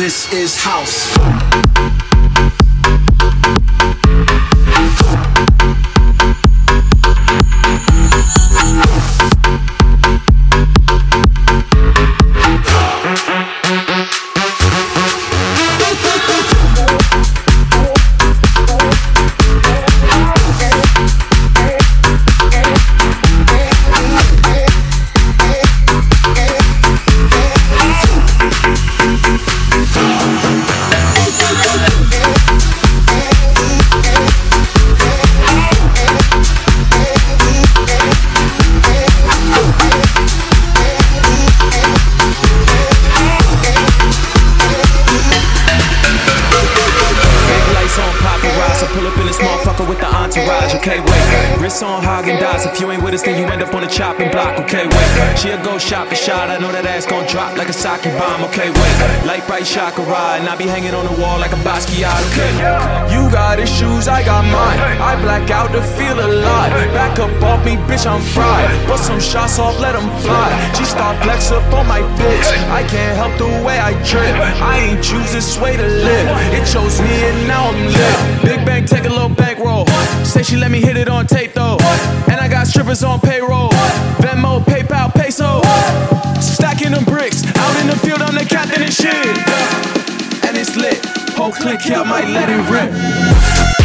This is house. Bitch, I'm fried. Bust some shots off, let 'em fly. She start flex up on my bitch. I can't help the way I trip. I ain't choose this way to live. It chose me and now I'm lit. Big bang, take a little bankroll. Say she let me hit it on tape though. And I got strippers on payroll. Venmo, PayPal, peso. Stacking them bricks. Out in the field, I'm the captain and shit. And it's lit. Whole click here, I might let it rip.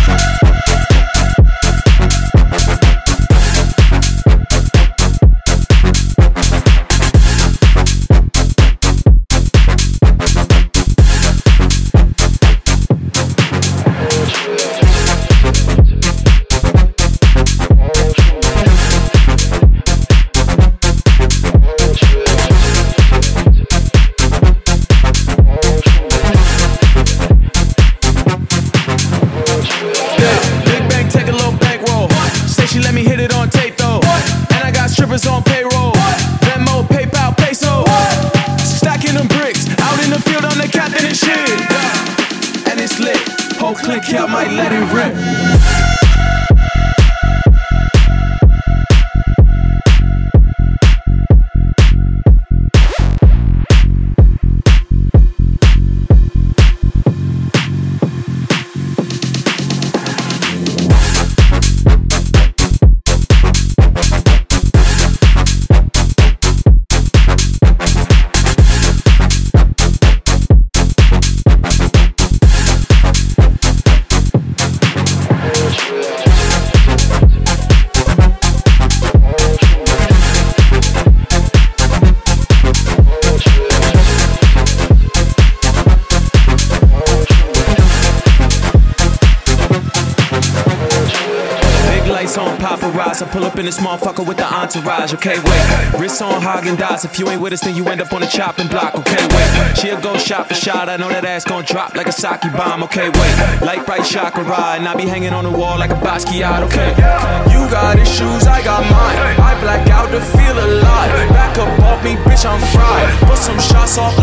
With the entourage. Okay, wait. Wrists on Häagen-Dazs. If you ain't with us, then you end up on the chopping block. Okay, wait. She'll go shot for shot. I know that ass gon' drop like a sake bomb. Okay, wait. Light bright chakra, and I be hanging on the wall like a Basquiat. Okay. You got issues, I got mine. I black out to feel alive. Back up off me, bitch, I'm fried. Put some shots off,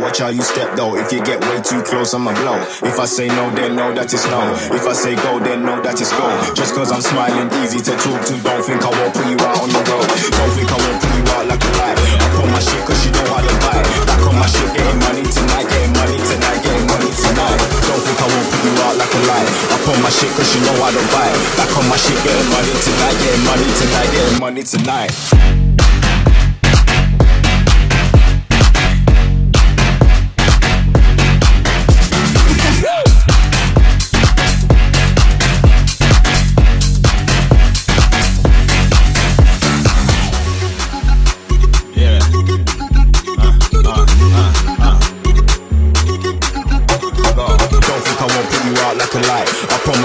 watch how you step though. If you get way too close, I'ma blow. If I say no, then know that it's no. If I say go, then know that it's go. Just cause I'm smiling, easy to talk to. Don't think I won't put you out on the road. Don't think I won't put you out like a light. I put my shit cause you know how to buy. Back on my shit, getting money tonight, getting money tonight, getting money tonight. Don't think I won't put you out like a light. I put my shit cause you know how to buy. Back on my shit, getting money tonight, getting money tonight, getting money tonight.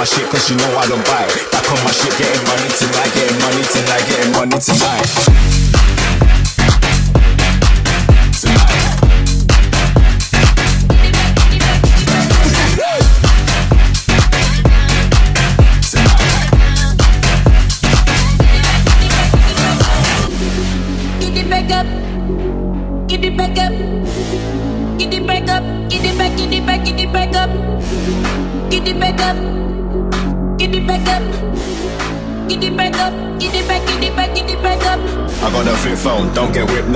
Cause you know I don't buy. Back on my shit, getting money tonight, getting money tonight, getting money tonight.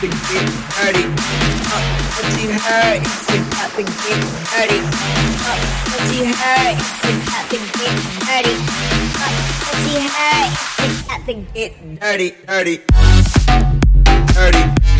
the get dirty. Up watching her and sit at the get dirty. Up watching her and sit at the get dirty. Up watching her and sit at the get dirty, dirty, dirty.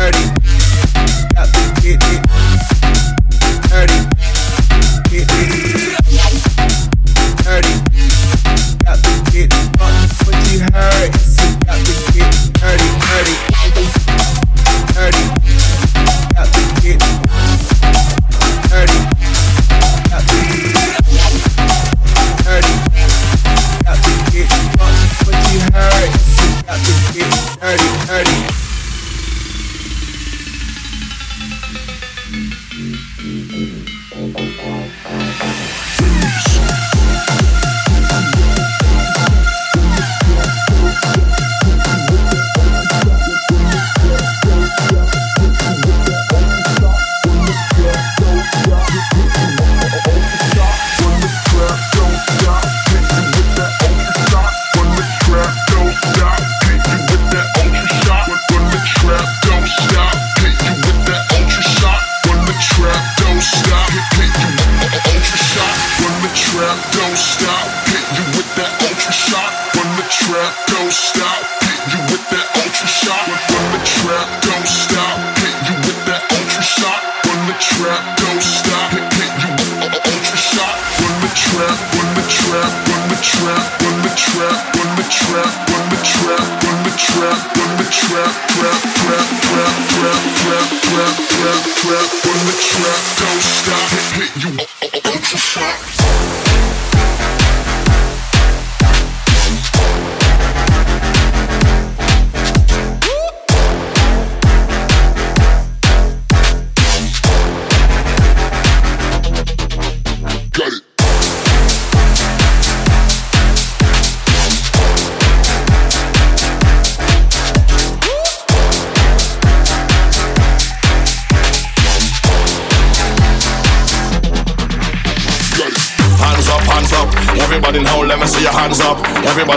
Dirty. Got get. Dirty. Dirty. Got get got get dirty, dirty, dirty. Got get dirty. Got get got get dirty, dirty. trap, don't stop. Hit you with that ultra shot. Run the trap, don't stop. Hit you with that ultra shot. Run the trap, don't stop. Hit you with that ultra shot. Run the trap, run the trap, run the trap, run the trap, run the trap, run the trap, run the trap, run the trap, trap, trap, trap, trap, trap, trap, trap, trap, run the trap, don't stop. Hit you ultra shot.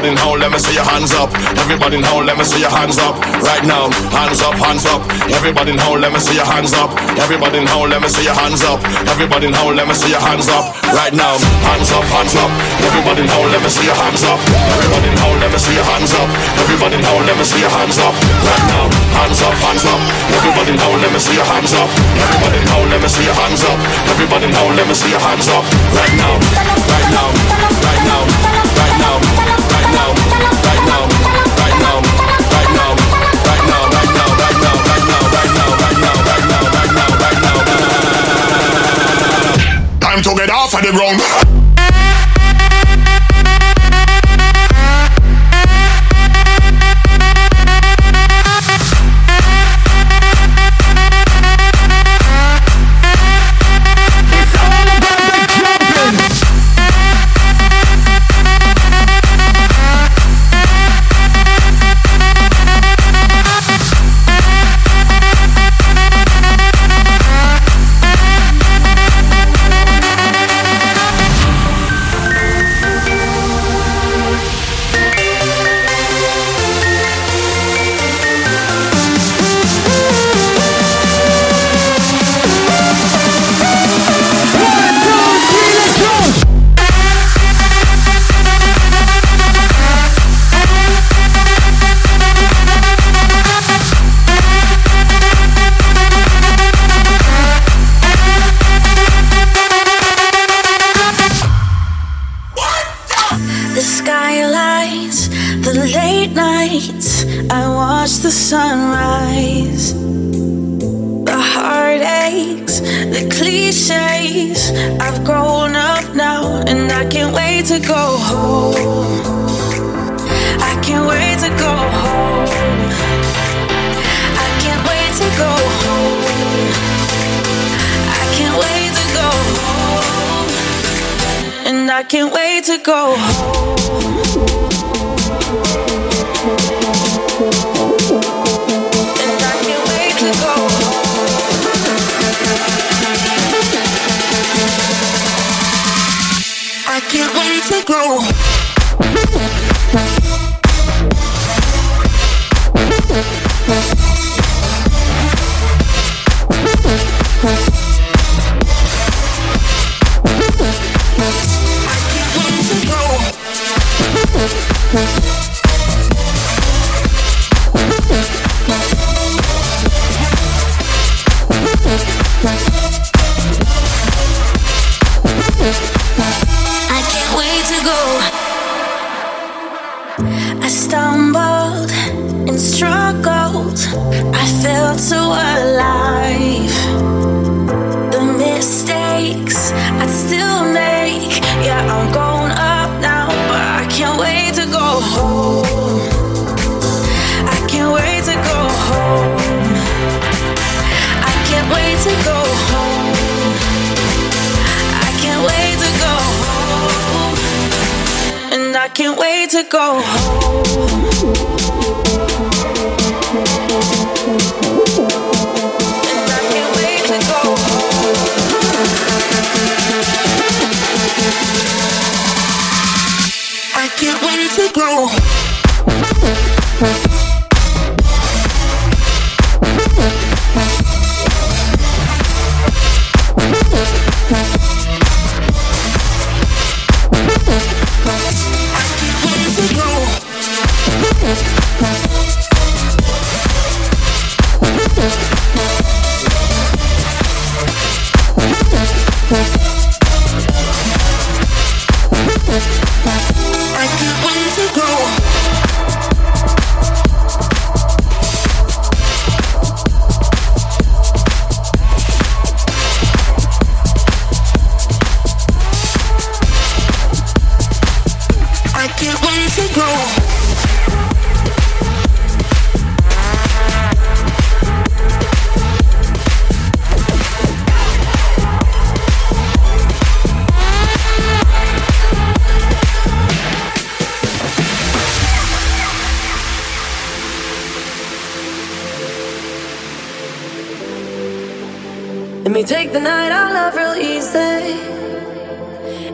Everybody in hole, let me see your hands up. Everybody in hole, let me see your hands up. Everybody in hole, let me see your hands up. Right now, hands up, hands up. Everybody in hole, let me see your hands up. Everybody in hole, let me see your hands up. Everybody in hole, let me see your hands up. Right now, hands up, hands up. Everybody in hole, let me see your hands up. Everybody in hole, let me see your hands up. Everybody in hole, let me see your hands up. Right now, right now, Time to get off of the ground.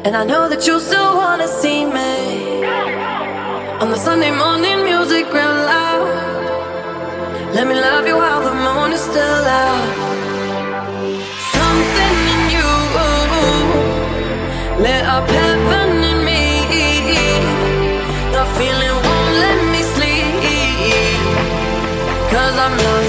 And I know that you still wanna see me. On the Sunday morning, music real loud. Let me love you while the moon is still out. Something in you lit up heaven in me. The feeling won't let me sleep. Cause I'm lost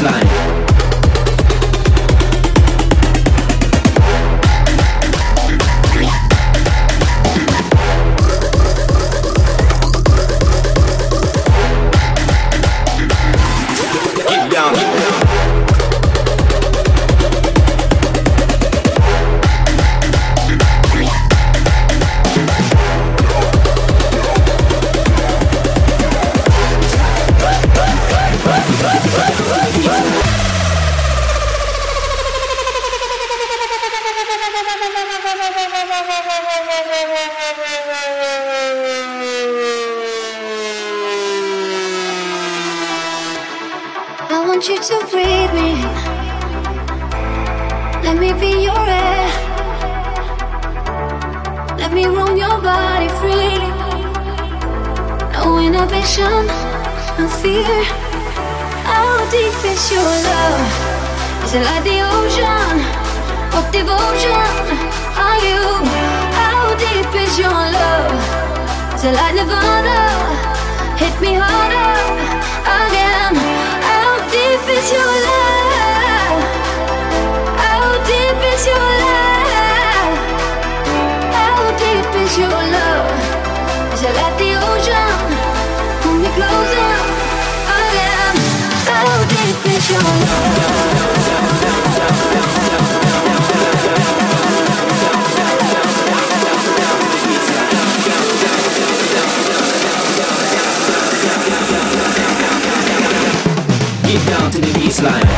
baseline. Devotion are you? How deep is your love? It like Nirvana? Hit me harder again. How deep is your love? How deep is your love? How deep is your love? Is it like the ocean? Pull me closer again. How deep is your Get baseline.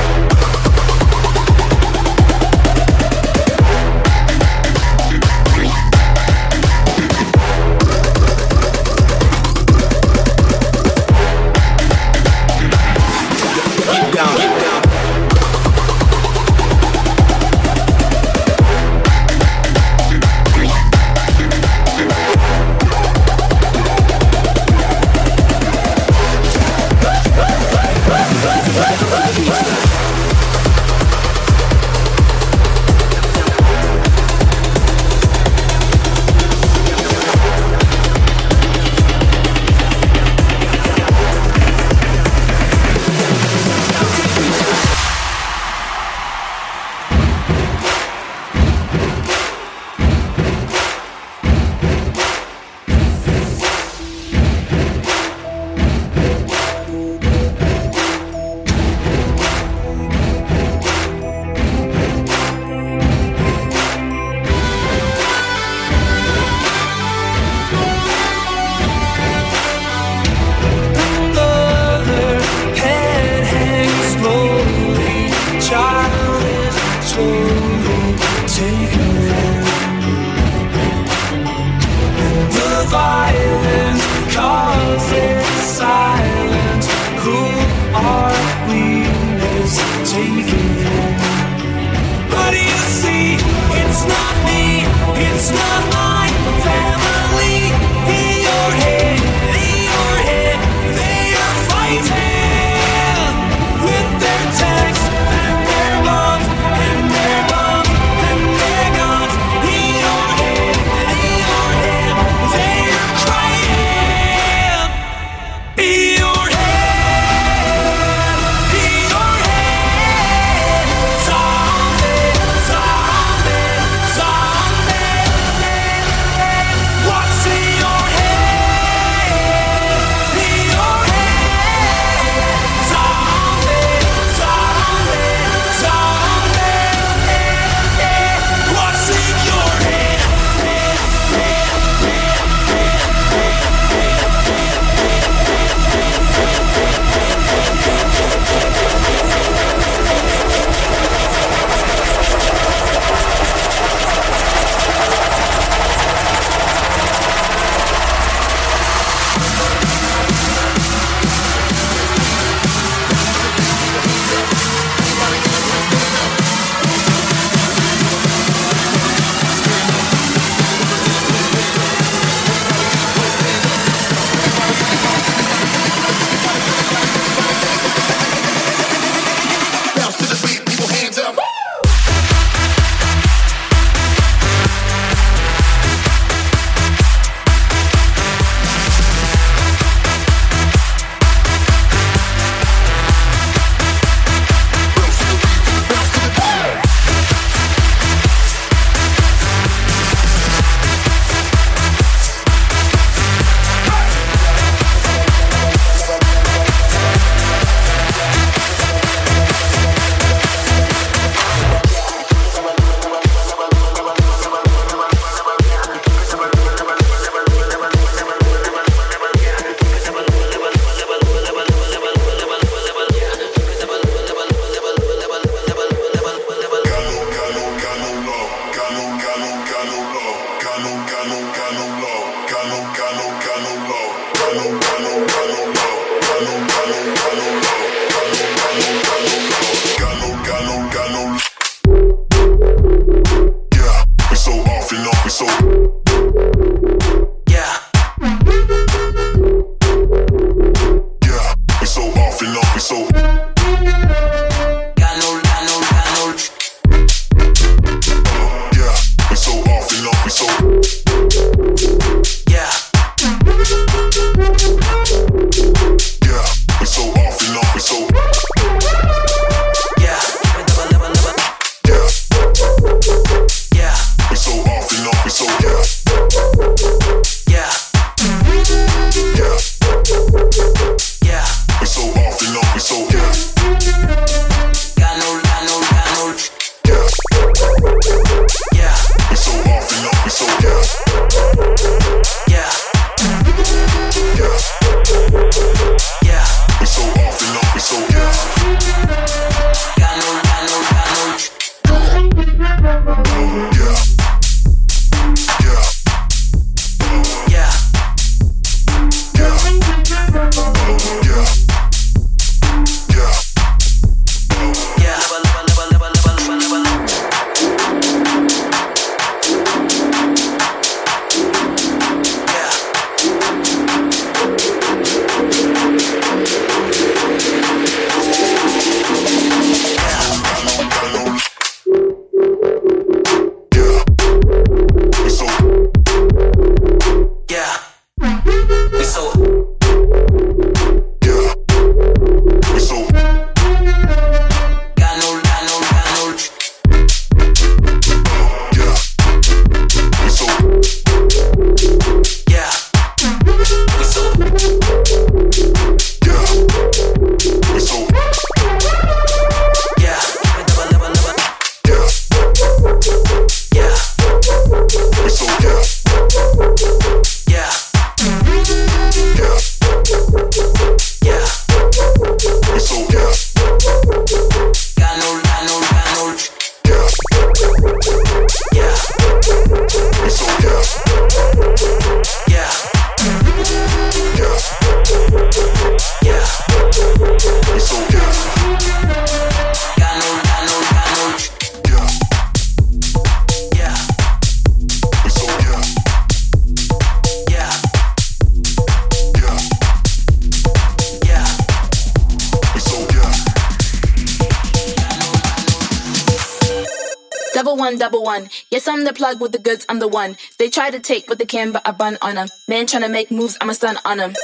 One. Yes, I'm the plug with the goods, I'm the one. They try to take what they can, but I bun on them. Man trying to make moves, I'm a stun on them.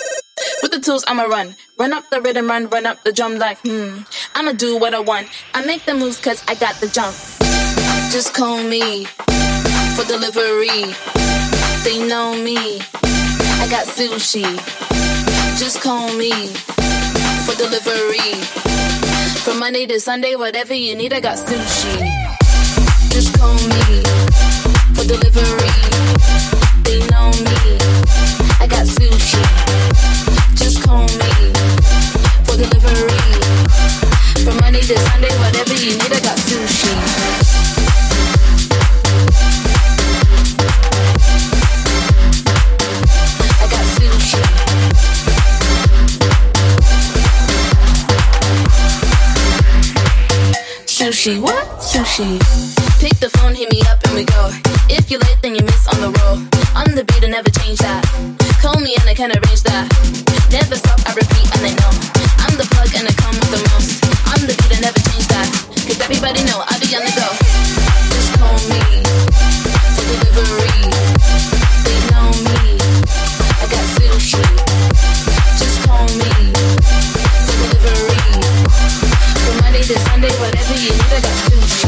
With the tools, I'ma run. Run up the rhythm, run, run up the drum like, hmm. I'ma do what I want. I make the moves cause I got the jump. Just call me for delivery. They know me. I got sushi. Just call me for delivery. From Monday to Sunday, whatever you need, I got sushi. Just call me for delivery. They know me. I got sushi. Just call me for delivery. From Monday to Sunday, whatever you need, I got sushi. I got sushi. Sushi, what? Sushi. Pick the phone, hit me up, and we go. If you're late, then you miss on the roll. On the beat, I never change that. Call me and I can arrange that. Never stop, I repeat, and they know. I'm the plug and I come with the most. On the beat, I never change that. Cause everybody know I be on the go. Just call me for delivery. They know me. I got sushi. Just call me for delivery. From Monday to Sunday, whatever you need, I got sushi.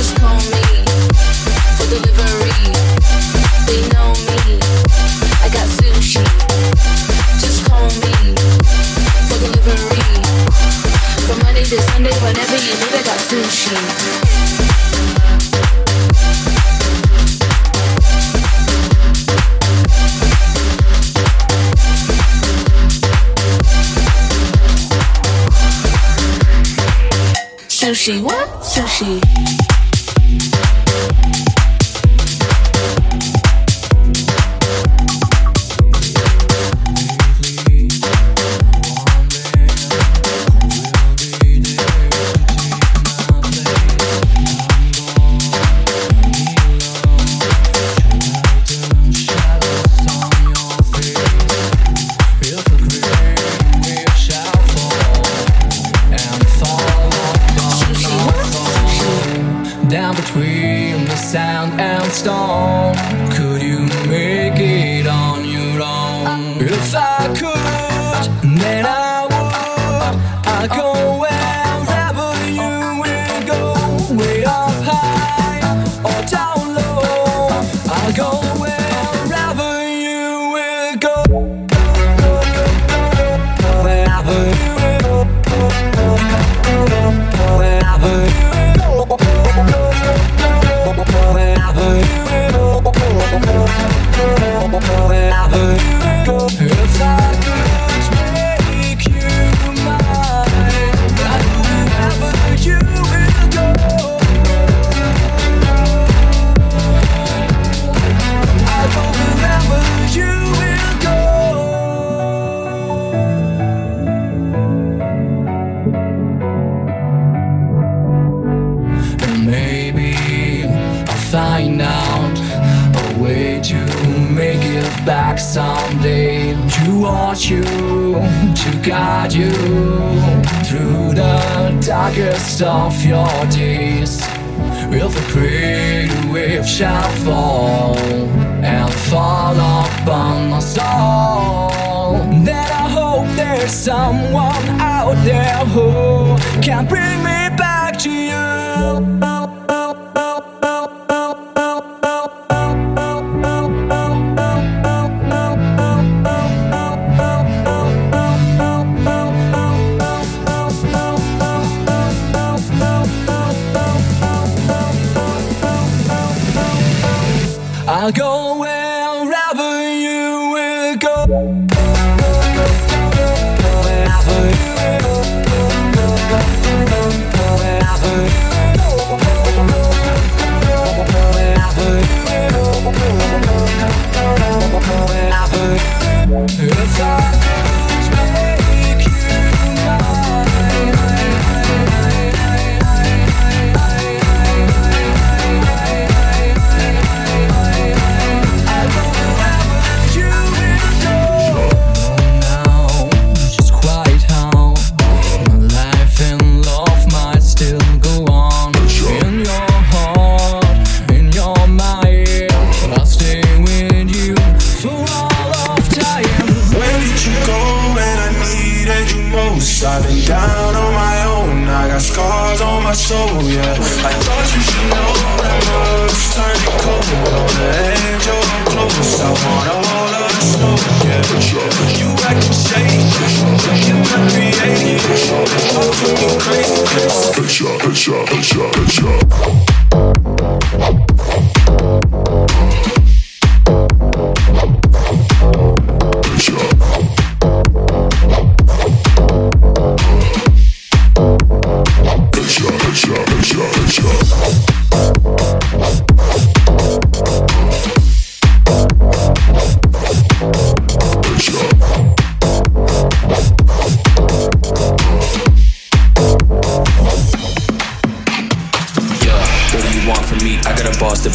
Just call me for delivery. They know me. I got sushi. Just call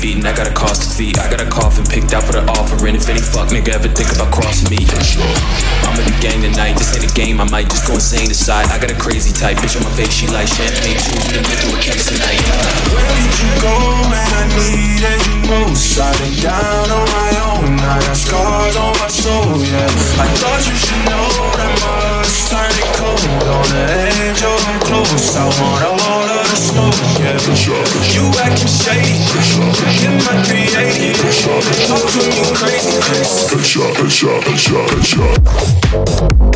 beat and I got a cost to feed. I got a coffin picked out for the offering. If any fuck nigga ever think about crossing me, I'm in the gang tonight. This ain't a game, I might just go insane inside. I got a crazy type, bitch on my face, she like champagne too. In the middle of case tonight. Where did you go when I needed you most? I've been down on my own, I got scars on my soul, yeah. I thought you should know that much turning cold on the edge of close. I want all smoke. You acting shady, get my 380. Talk to me crazy, Headshot, headshot, headshot, headshot.